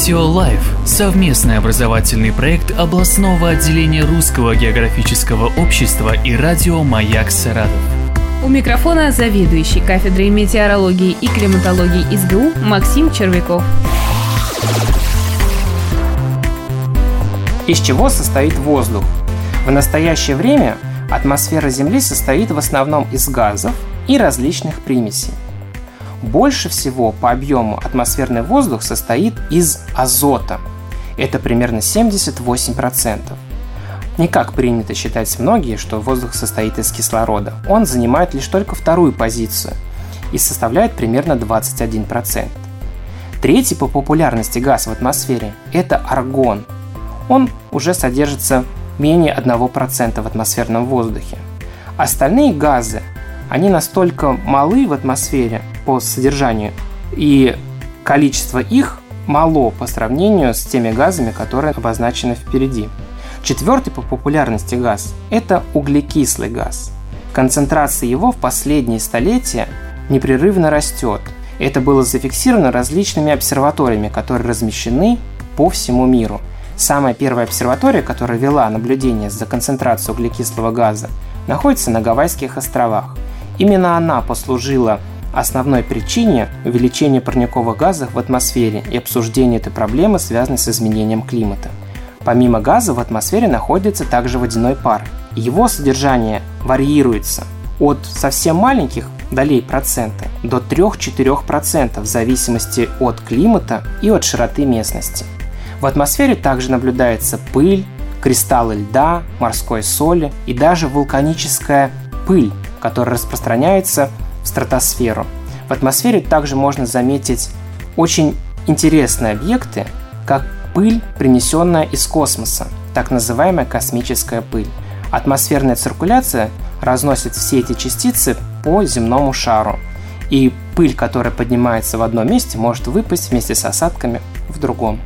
Радио Лайф – совместный образовательный проект областного отделения Русского географического общества и радио «Маяк Саратов». У микрофона заведующий кафедрой метеорологии и климатологии СГУ Максим Червяков. Из чего состоит воздух? В настоящее время атмосфера Земли состоит в основном из газов и различных примесей. Больше всего по объему атмосферный воздух состоит из азота. Это примерно 78%. Не как принято считать многие, что воздух состоит из кислорода. Он занимает лишь только вторую позицию и составляет примерно 21%. Третий по популярности газ в атмосфере – это аргон. Он уже содержится менее 1% в атмосферном воздухе. Остальные газы, они настолько малы в атмосфере, по содержанию, и количество их мало по сравнению с теми газами, которые обозначены впереди. Четвертый по популярности газ – это углекислый газ. Концентрация его в последние столетия непрерывно растет. Это было зафиксировано различными обсерваториями, которые размещены по всему миру. Самая первая обсерватория, которая вела наблюдение за концентрацией углекислого газа, находится на Гавайских островах. Именно она послужила основной причине увеличения парниковых газов в атмосфере и обсуждения этой проблемы, связанной с изменением климата. Помимо газа в атмосфере находится также водяной пар. Его содержание варьируется от совсем маленьких долей процента до 3-4% в зависимости от климата и от широты местности. В атмосфере также наблюдается пыль, кристаллы льда, морской соли и даже вулканическая пыль, которая распространяется стратосферу. В атмосфере также можно заметить очень интересные объекты, как пыль, принесенная из космоса, так называемая космическая пыль. Атмосферная циркуляция разносит все эти частицы по земному шару, и пыль, которая поднимается в одном месте, может выпасть вместе с осадками в другом.